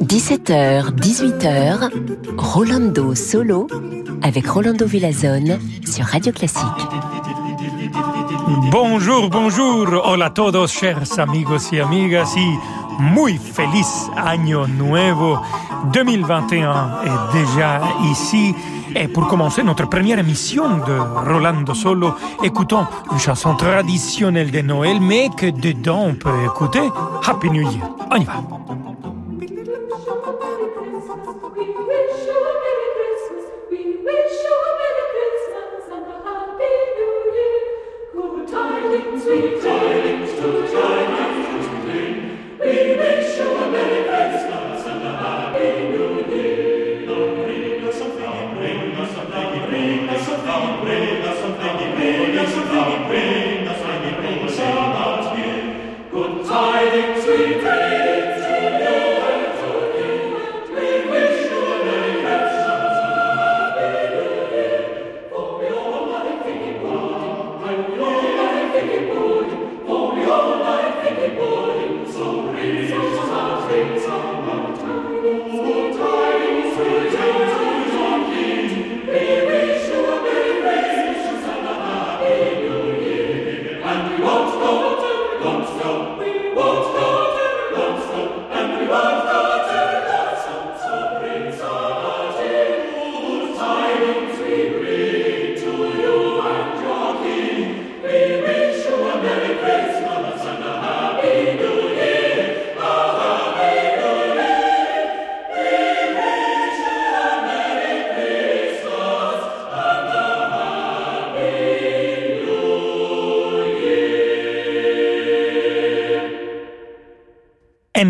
17h, 18h, Rolando Solo avec Rolando Villazone sur Radio Classique. Bonjour, bonjour, hola a todos, chers amigos y amigas, y muy feliz año nuevo 2021 est déjà ici. Et pour commencer notre première émission de Rolando Solo, écoutons une chanson traditionnelle de Noël, mais que dedans on peut écouter Happy New Year. On y va.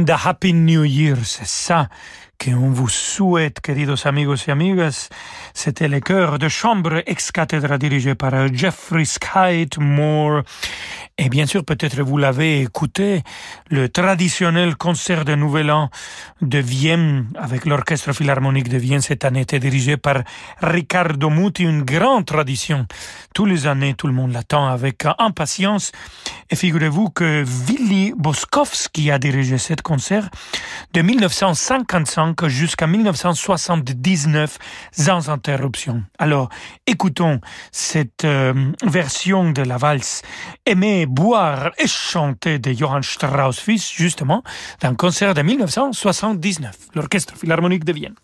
And a Happy New Year, c'est ça qu'on vous souhaite, queridos amigos y amigas. C'était le chœur de chambre ex-cathédra dirigé par Jeffrey Moore. Et bien sûr, peut-être vous l'avez écouté, le traditionnel concert de Nouvel An de Vienne avec l'Orchestre Philharmonique de Vienne cette année était dirigé par Riccardo Muti, une grande tradition. Tous les années, tout le monde l'attend avec impatience. Et figurez-vous que Willy Boskowski a dirigé ce concert de 1955 jusqu'à 1979 sans interruption. Alors, écoutons cette euh, version de la valse Boire et chanter de Johann Strauss fils, justement, d'un concert de 1979, l'Orchestre Philharmonique de Vienne.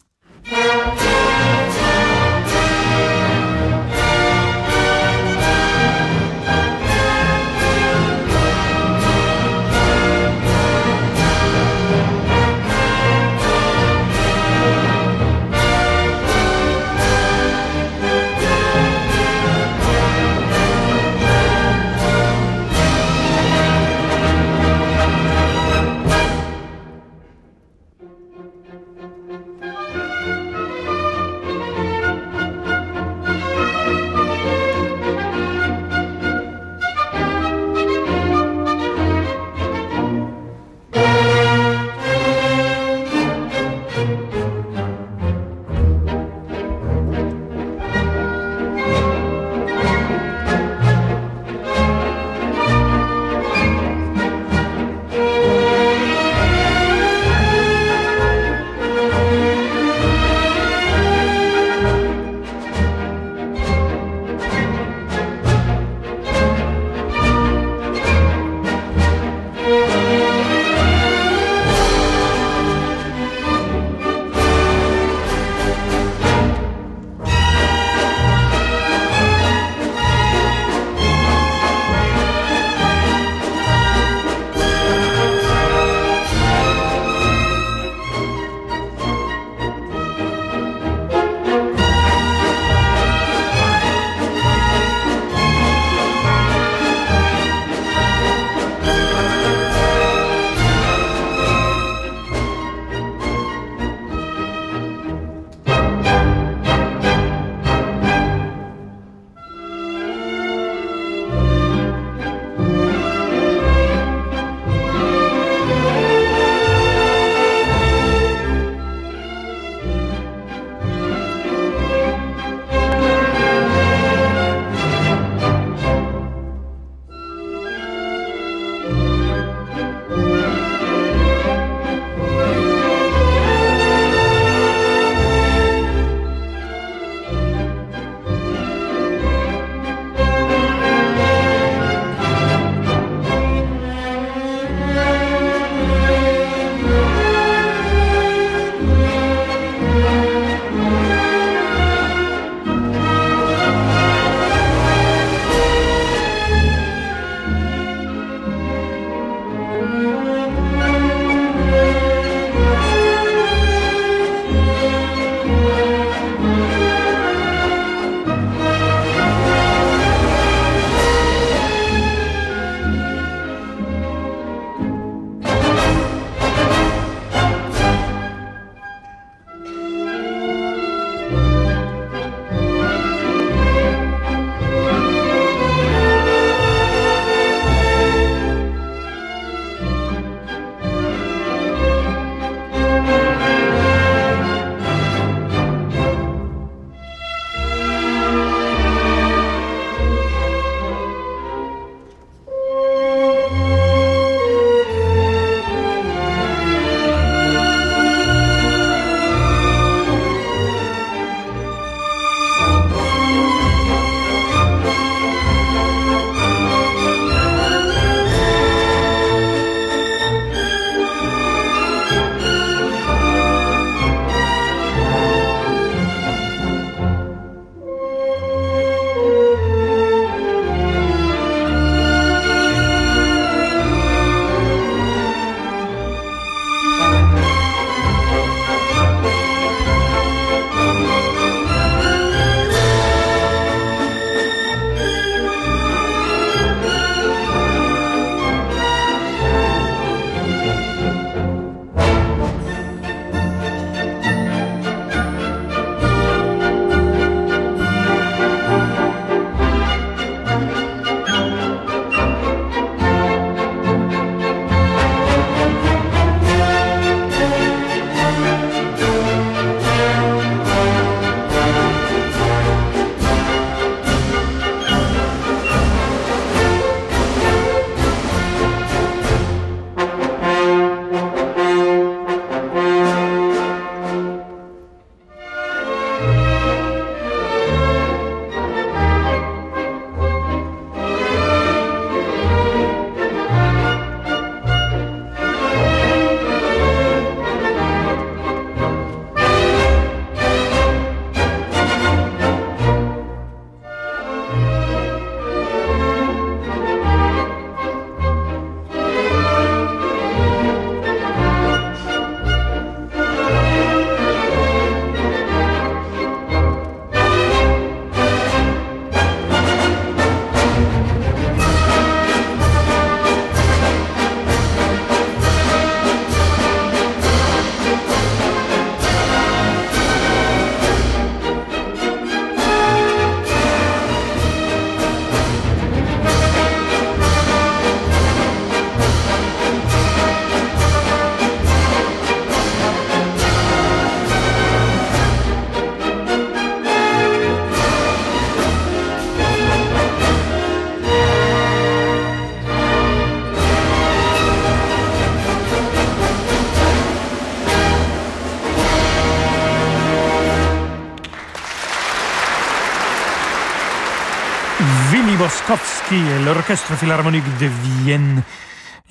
Et l'Orchestre Philharmonique de Vienne.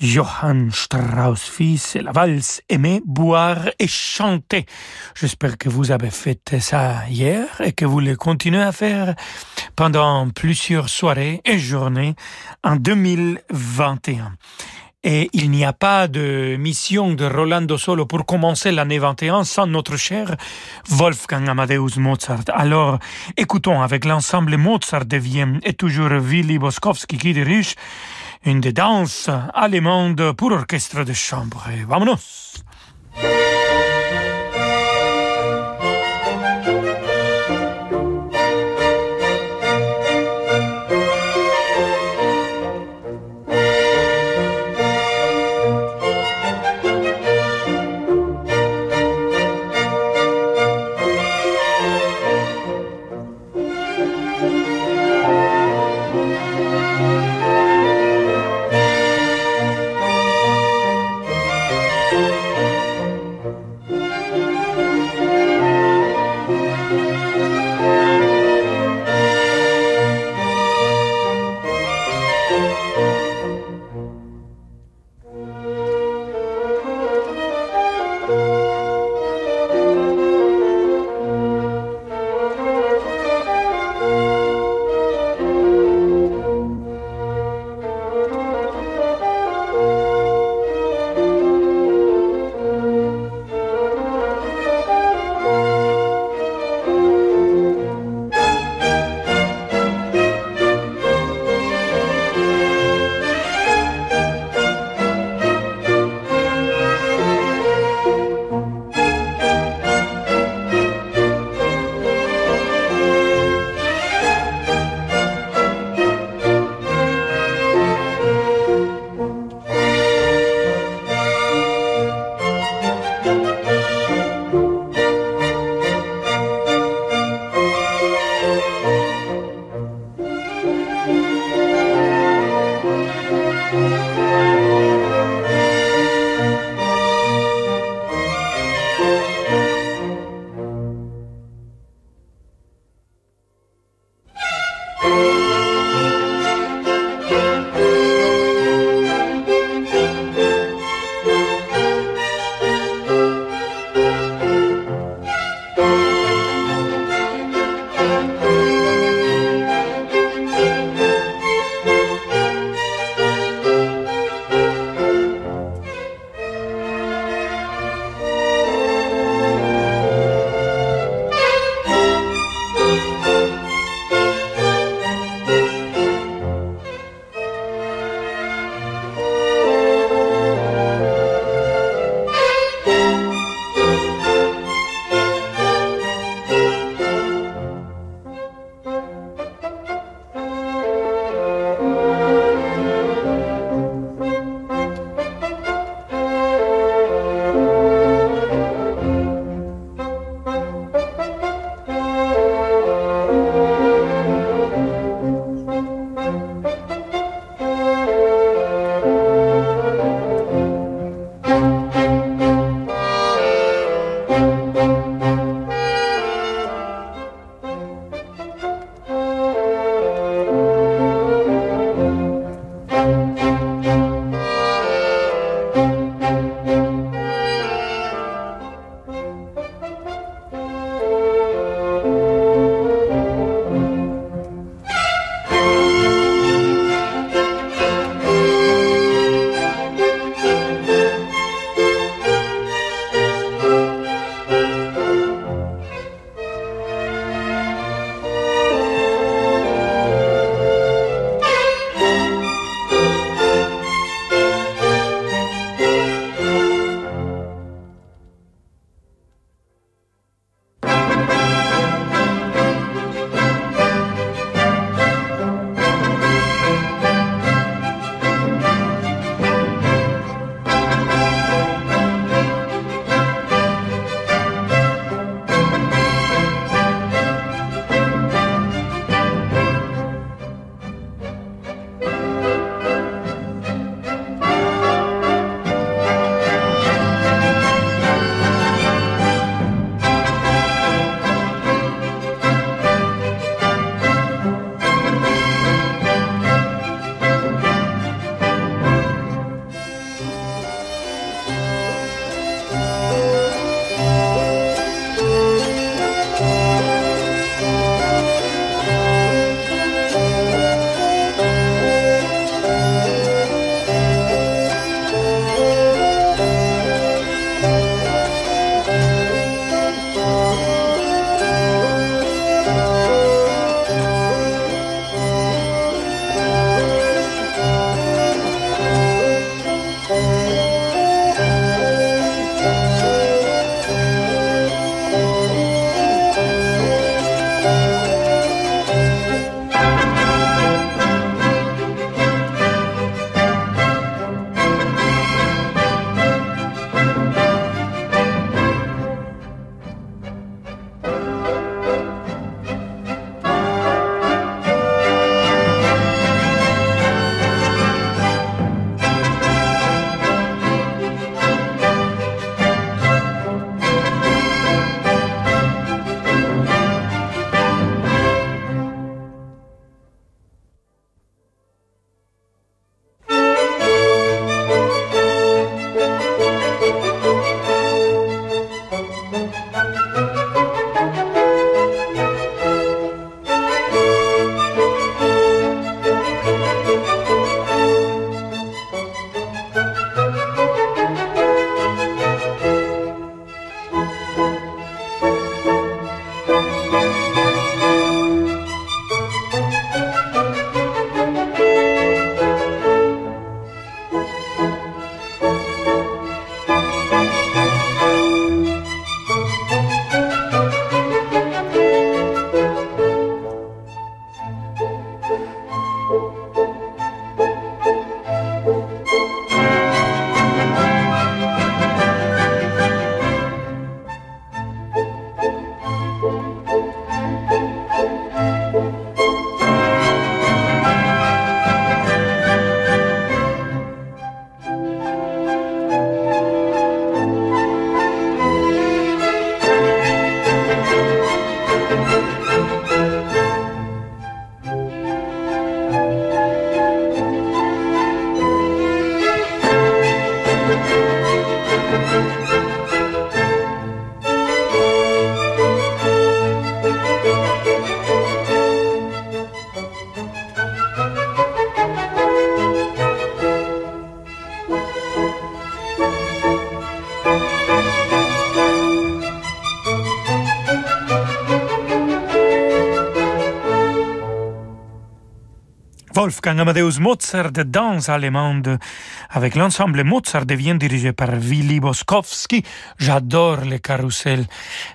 Johann Strauss fils la valse Aimer, boire et chanter. J'espère que vous avez fait ça hier et que vous le continuez à faire pendant plusieurs soirées et journées en 2021. Et il n'y a pas de mission de Rolando Solo pour commencer l'année 21 sans notre cher Wolfgang Amadeus Mozart. Alors, écoutons avec l'ensemble Mozart de Vienne et toujours Willy Boskowski qui dirige une des danses allemandes pour orchestre de chambre. Et vamonos! Wolfgang Amadeus Mozart, danse allemande avec l'ensemble Mozart devient dirigé par Willy Boskowski. J'adore les carousels.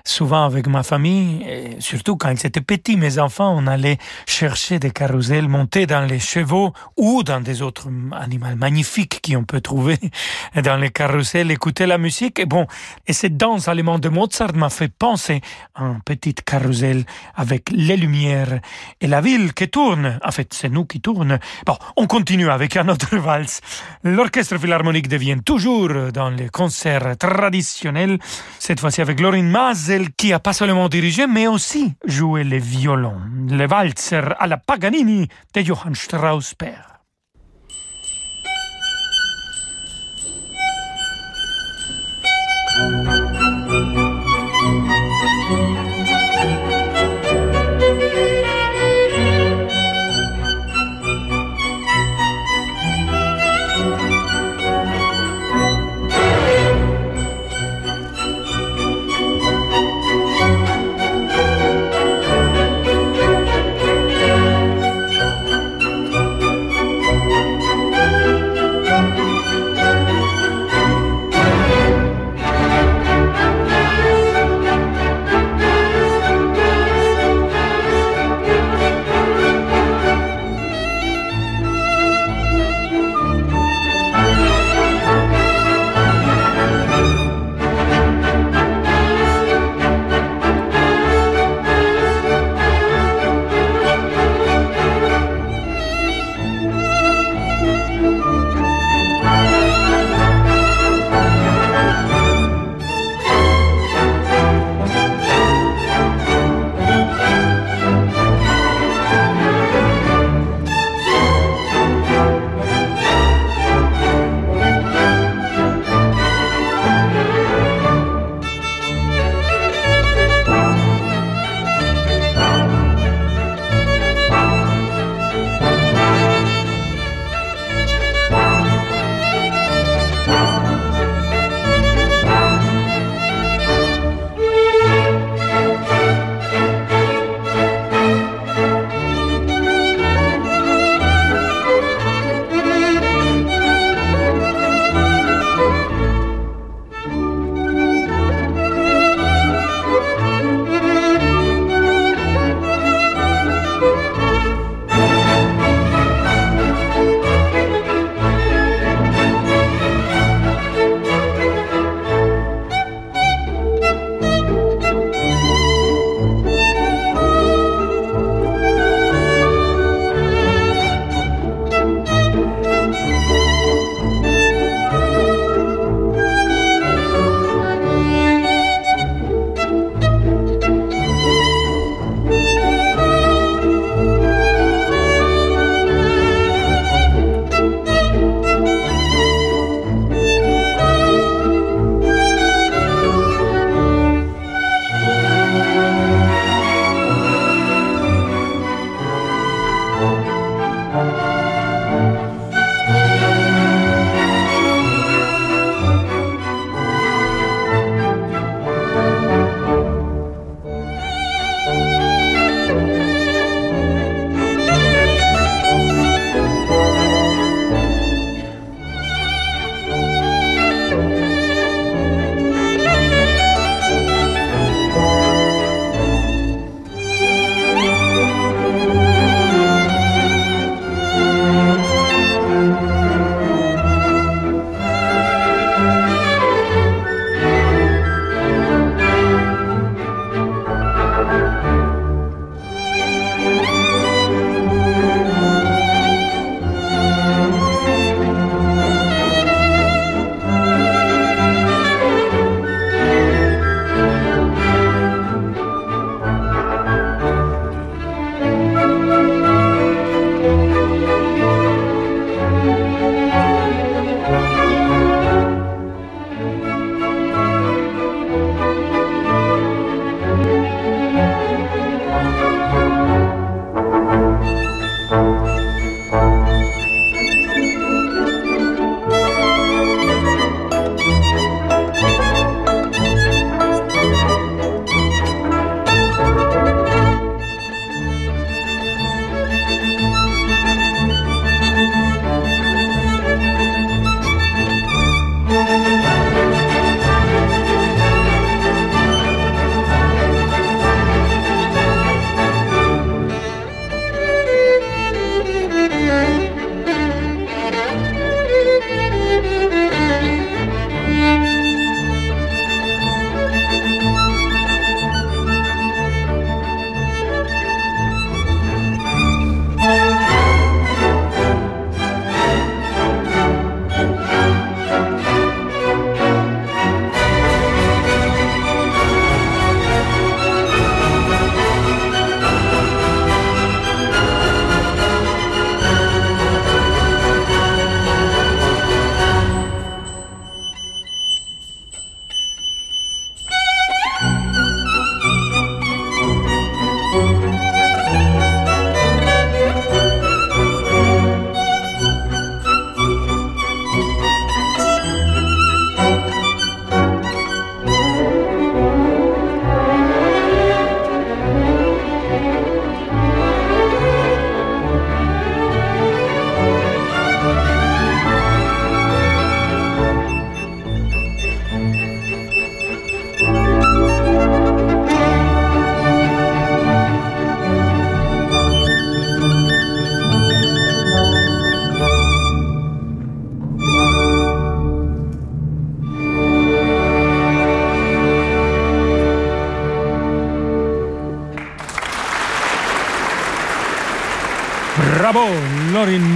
Souvent avec ma famille, et surtout quand ils étaient petits, mes enfants, on allait chercher des carousels montés dans les chevaux ou dans des autres animaux magnifiques qu'on peut trouver dans les carousels, écouter la musique. Et bon, et cette danse allemande de Mozart m'a fait penser à un petit carrousel avec les lumières et la ville qui tourne. En fait, c'est nous qui tourne. Bon, on continue avec un autre valse. L'orchestre philharmonique devient toujours dans les concerts traditionnels, cette fois-ci avec Lorin qui a pas seulement dirigé, mais aussi joué le violon, le valzer à la Paganini de Johann Strauss père.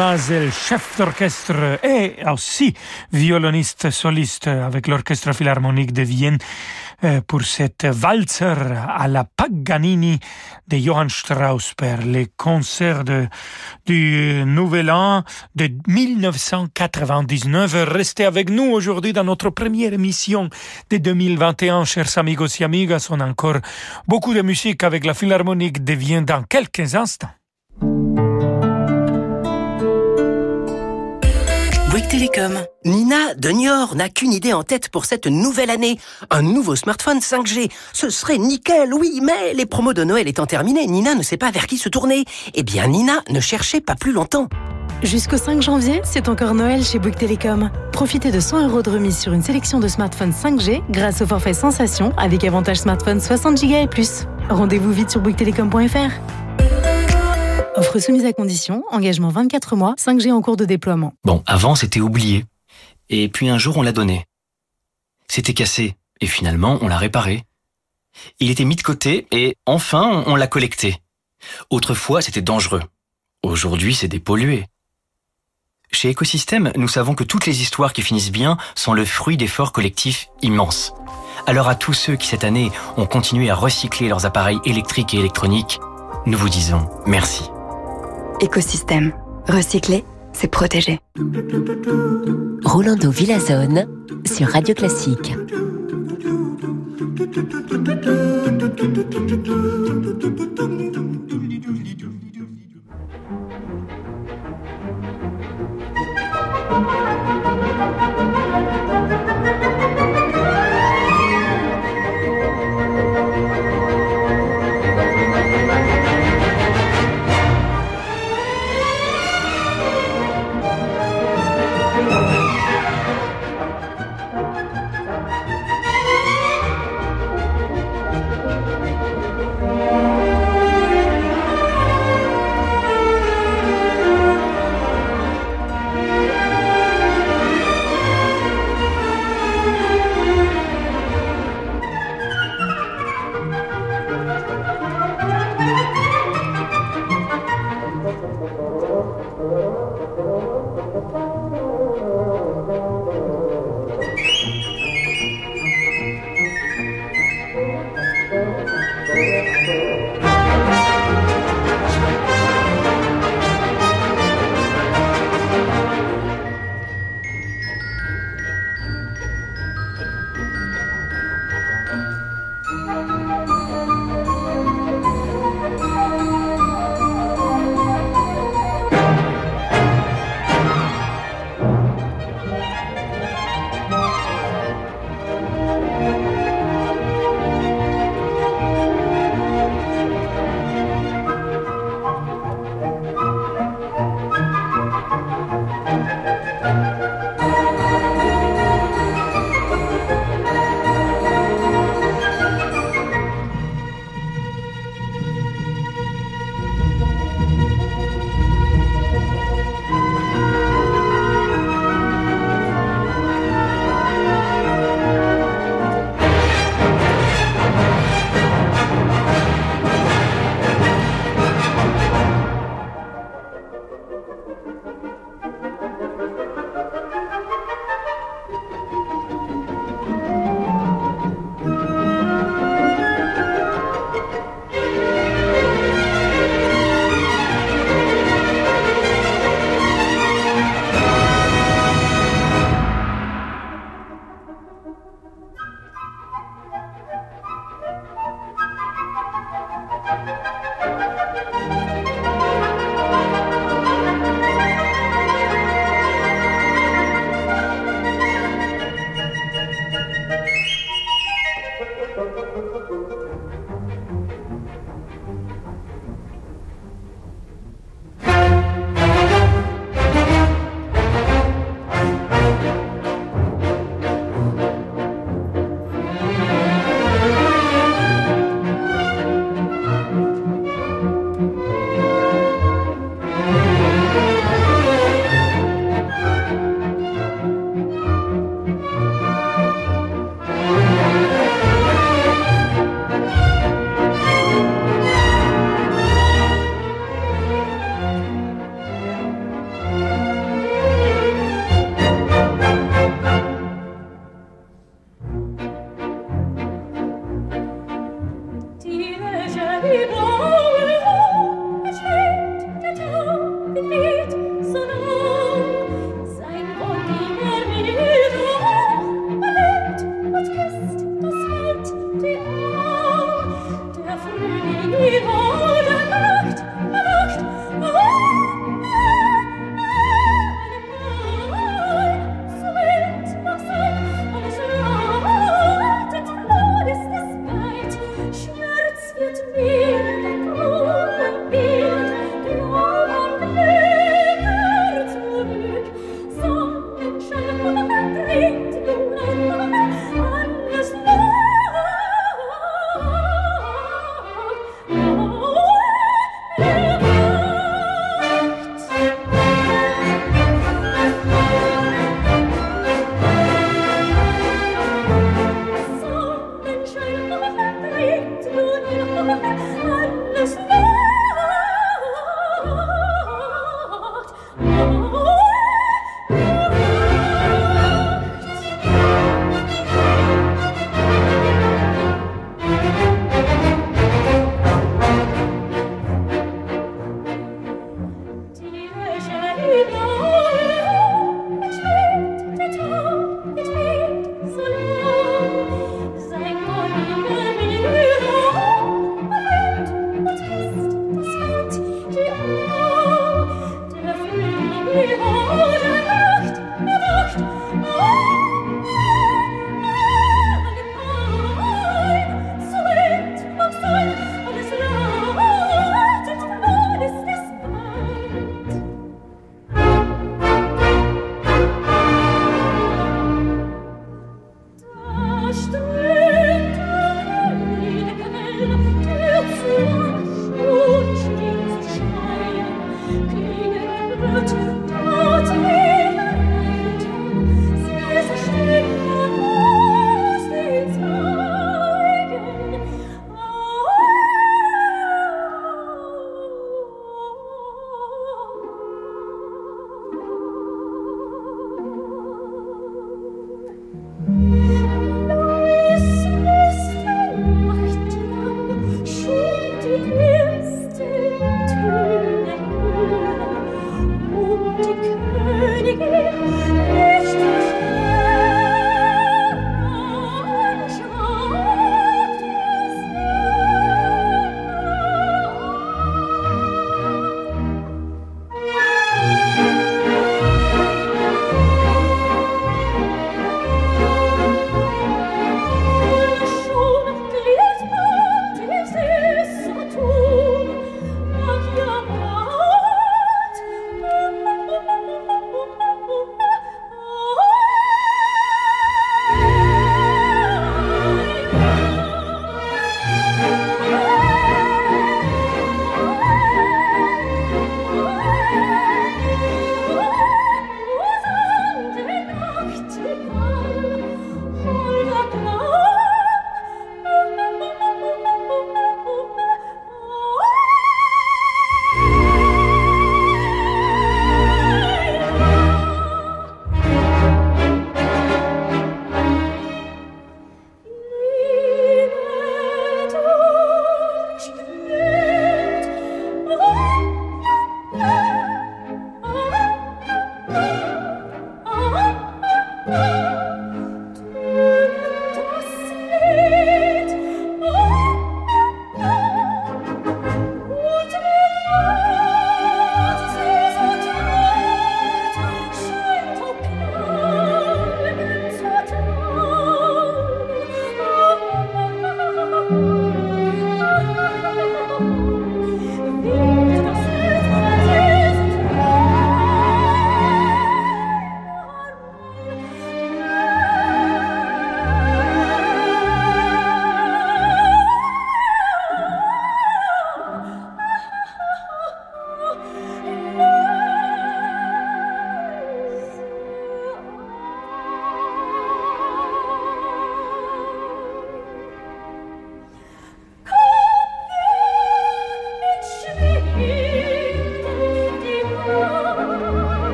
Mazel, chef d'orchestre et aussi violoniste soliste avec l'Orchestre Philharmonique de Vienne euh, pour cette valzer à la Paganini de Johann Strauss per les concerts du Nouvel An de 1999. Restez avec nous aujourd'hui dans notre première émission de 2021, chers amigos et amigas. On a encore beaucoup de musique avec la Philharmonique de Vienne dans quelques instants. Bouygues Télécom. Nina de Niort n'a qu'une idée en tête pour cette nouvelle année. Un nouveau smartphone 5G. Ce serait nickel, oui, mais les promos de Noël étant terminées, Nina ne sait pas vers qui se tourner. Eh bien, Nina ne cherchait pas plus longtemps. Jusqu'au 5 janvier, c'est encore Noël chez Bouygues Télécom. Profitez de 100 euros de remise sur une sélection de smartphones 5G grâce au forfait Sensation avec avantage smartphone 60 Go et plus. Rendez-vous vite sur bouyguestelecom.fr. Offre soumise à condition, engagement 24 mois, 5G en cours de déploiement. Bon, avant c'était oublié. Et puis un jour on l'a donné. C'était cassé, et finalement on l'a réparé. Il était mis de côté, et enfin on l'a collecté. Autrefois c'était dangereux. Aujourd'hui c'est dépollué. Chez Écosystème, nous savons que toutes les histoires qui finissent bien sont le fruit d'efforts collectifs immenses. Alors à tous ceux qui cette année ont continué à recycler leurs appareils électriques et électroniques, nous vous disons merci écosystème. Recycler, c'est protéger. Rolando Villazone sur Radio Classique.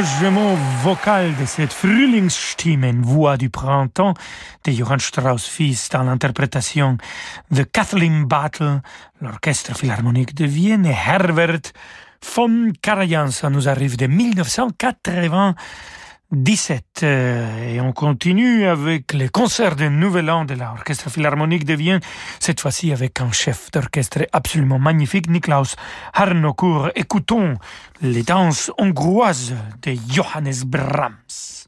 Arrangement vocal de cette Frühlingsstimme, voix du printemps de Johann Strauss fils dans l'interprétation de Kathleen Battle, l'orchestre philharmonique de Vienne Herbert von Karajan. Ça nous arrive de 1980. 17. Euh, et on continue avec les concerts de Nouvel An de l'Orchestre Philharmonique de Vienne, cette fois-ci avec un chef d'orchestre absolument magnifique, Niklaus Harnoncourt. Écoutons les danses hongroises de Johannes Brahms.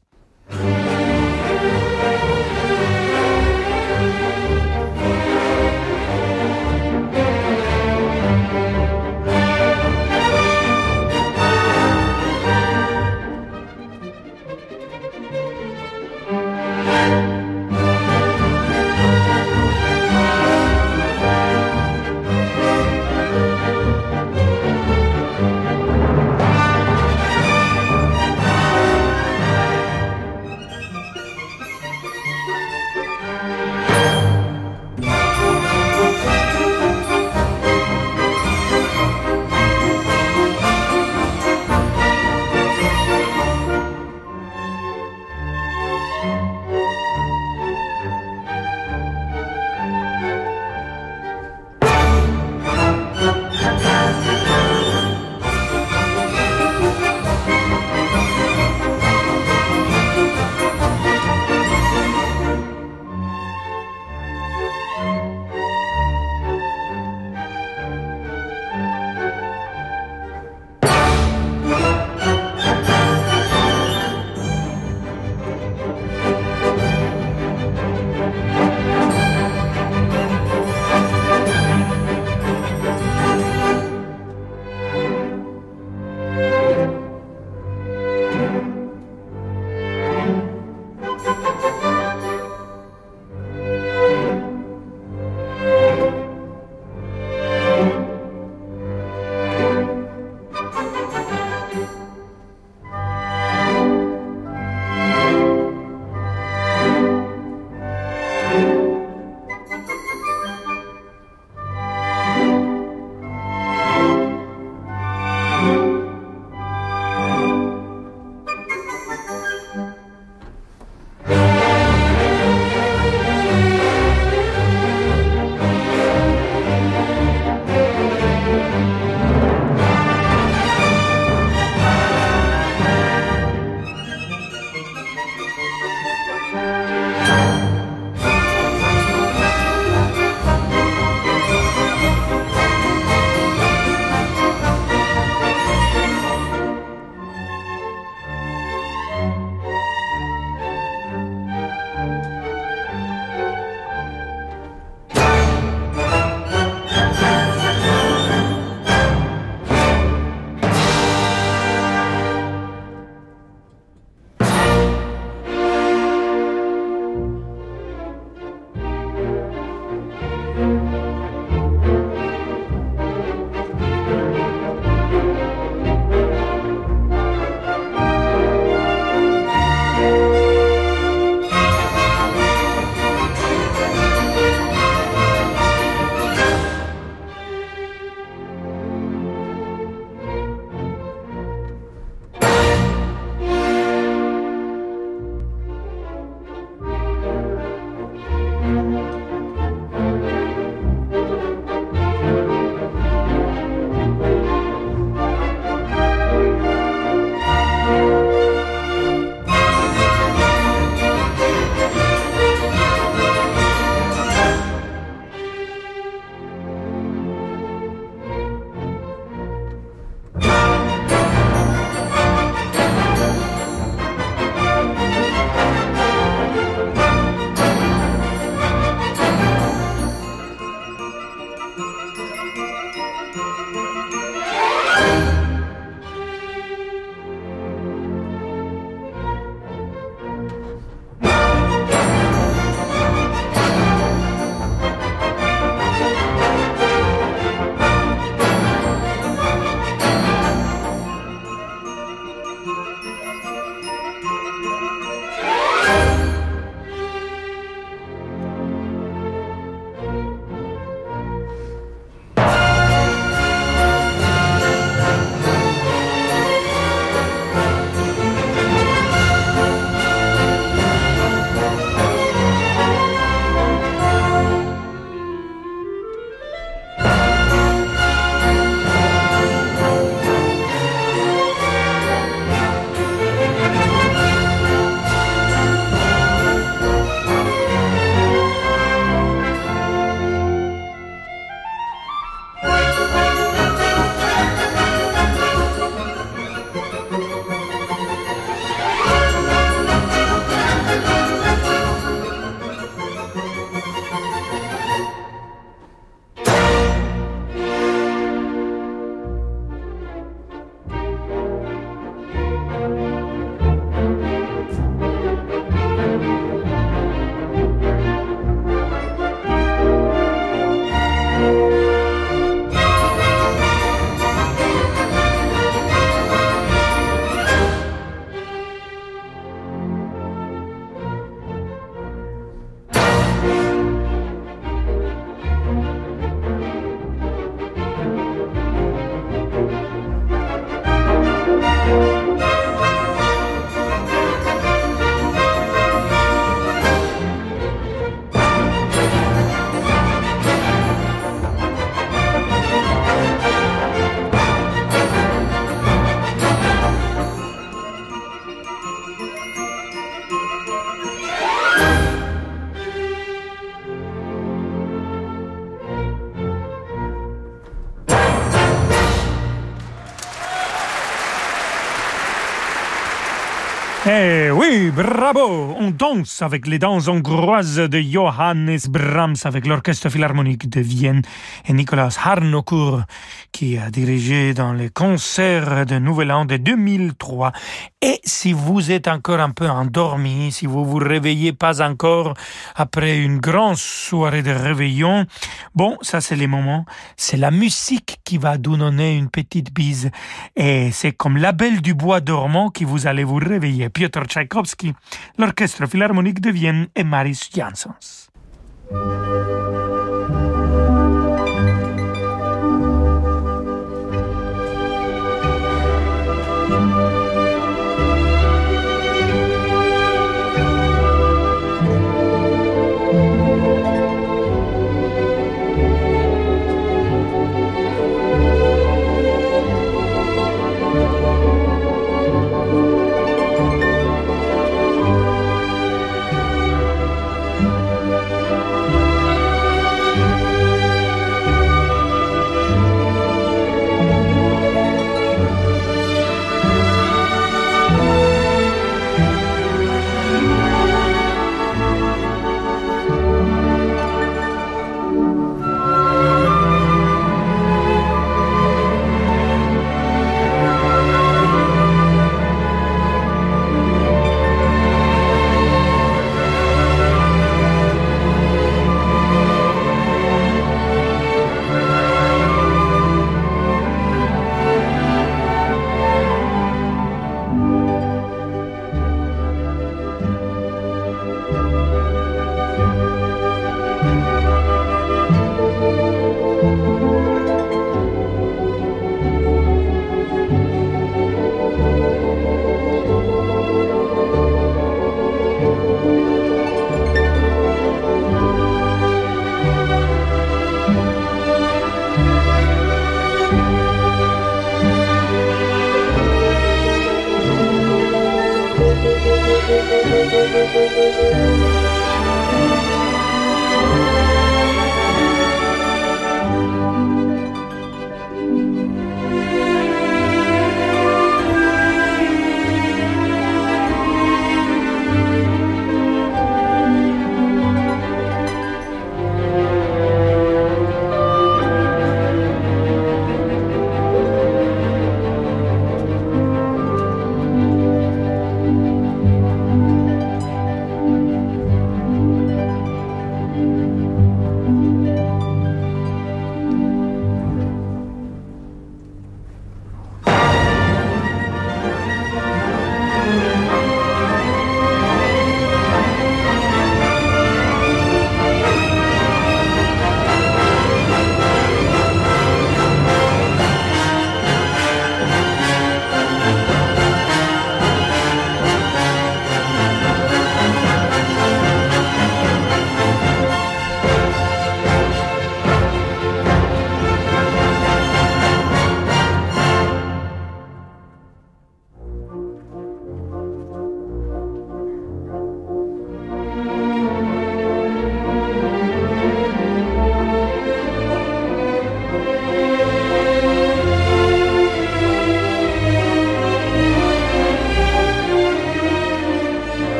Eh oui, bravo On danse avec les danses hongroises de Johannes Brahms avec l'Orchestre Philharmonique de Vienne et Nicolas Harnoncourt qui a dirigé dans les concerts de Nouvel An de 2003. Et si vous êtes encore un peu endormi, si vous vous réveillez pas encore après une grande soirée de réveillon, bon, ça c'est les moments, c'est la musique qui va vous donner une petite bise. Et c'est comme la belle du bois dormant qui vous allez vous réveiller. Piotr Tchaïkovski, l'Orchestre Philharmonique de Vienne et Maris Jansons.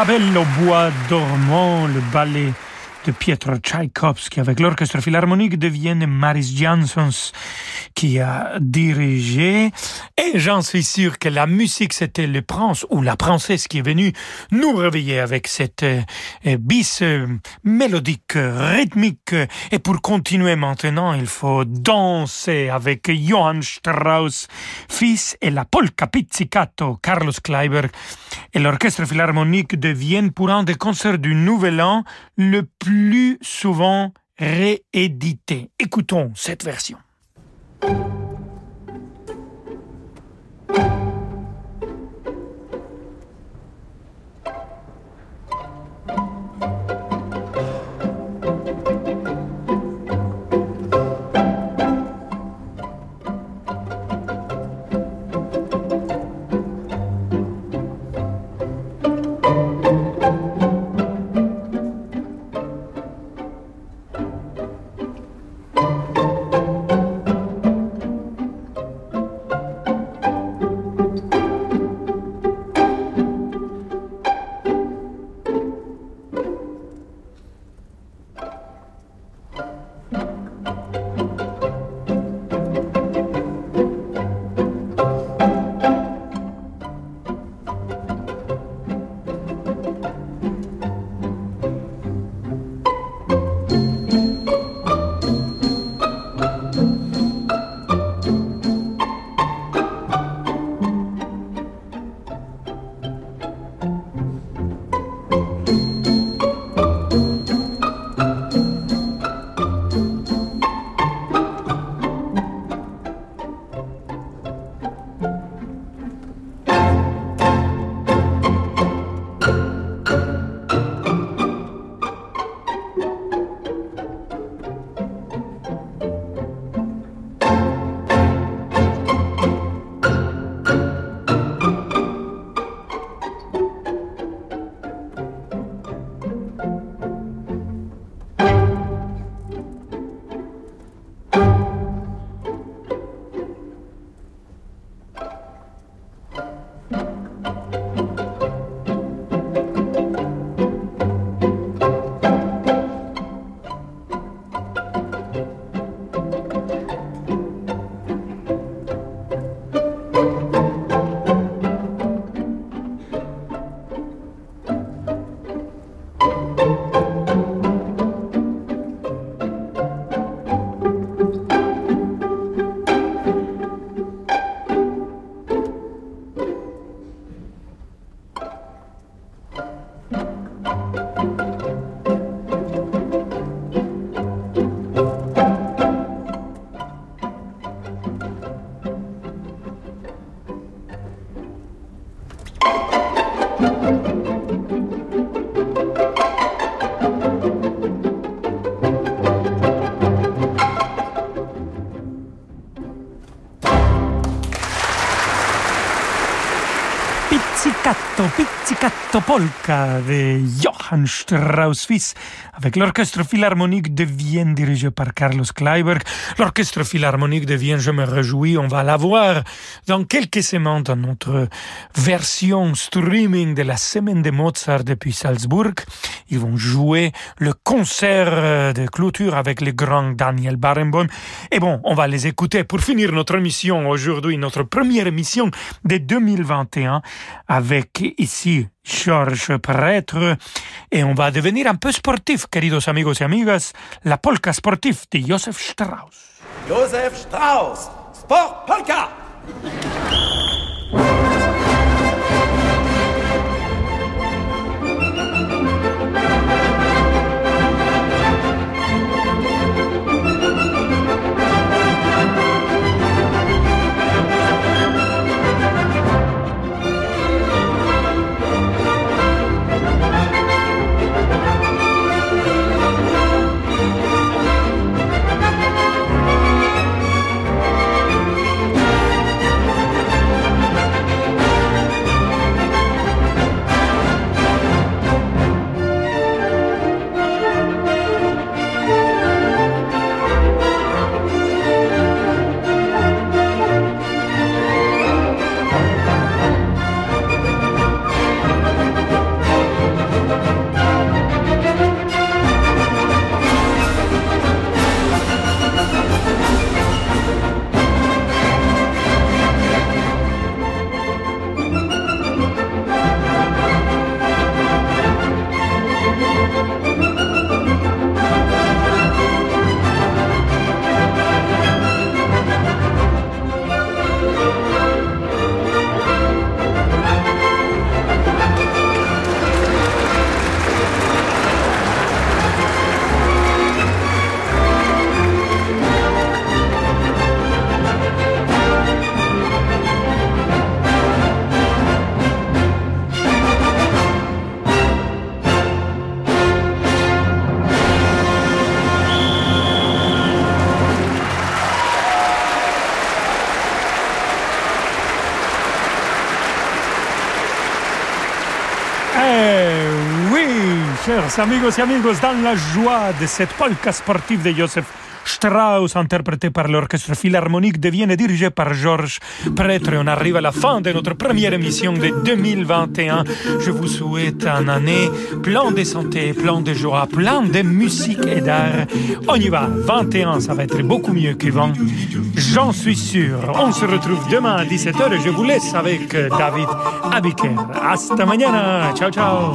La Belle au bois dormant, le ballet de Pietro Tchaïkovski avec l'orchestre philharmonique de Vienne Maris Jansons qui a dirigé. Et j'en suis sûr que la musique, c'était le prince ou la princesse qui est venue nous réveiller avec cette euh, bis euh, mélodique, rythmique. Et pour continuer maintenant, il faut danser avec Johann Strauss, fils et la polka pizzicato Carlos Kleiber et l'orchestre philharmonique de Vienne pour un des concerts du Nouvel An le plus souvent réédité. Écoutons cette version. you Pizzicato Polka de Johann Strauss fils avec l'orchestre philharmonique de Vienne dirigé par Carlos Kleiberg. L'orchestre philharmonique de Vienne, je me réjouis, on va l'avoir dans quelques semaines dans notre version streaming de la semaine de Mozart depuis Salzbourg. Ils vont jouer le concert de clôture avec le grand Daniel Barenboim. Et bon, on va les écouter pour finir notre émission aujourd'hui, notre première émission de 2021 avec ici Georges Prêtre et on va devenir un peu sportif, queridos amigos y amigas, la polka sportif de Joseph Strauss. Joseph Strauss, Sport Polka! Amigos et amigos, dans la joie de cette polka sportive de Joseph Strauss, interprété par l'Orchestre Philharmonique de dirigé par Georges Prêtre. On arrive à la fin de notre première émission de 2021. Je vous souhaite une année plein de santé, plein de joie, plein de musique et d'art. On y va. 21, ça va être beaucoup mieux que 20. J'en suis sûr. On se retrouve demain à 17h et je vous laisse avec David Abiker. Hasta mañana. Ciao, ciao.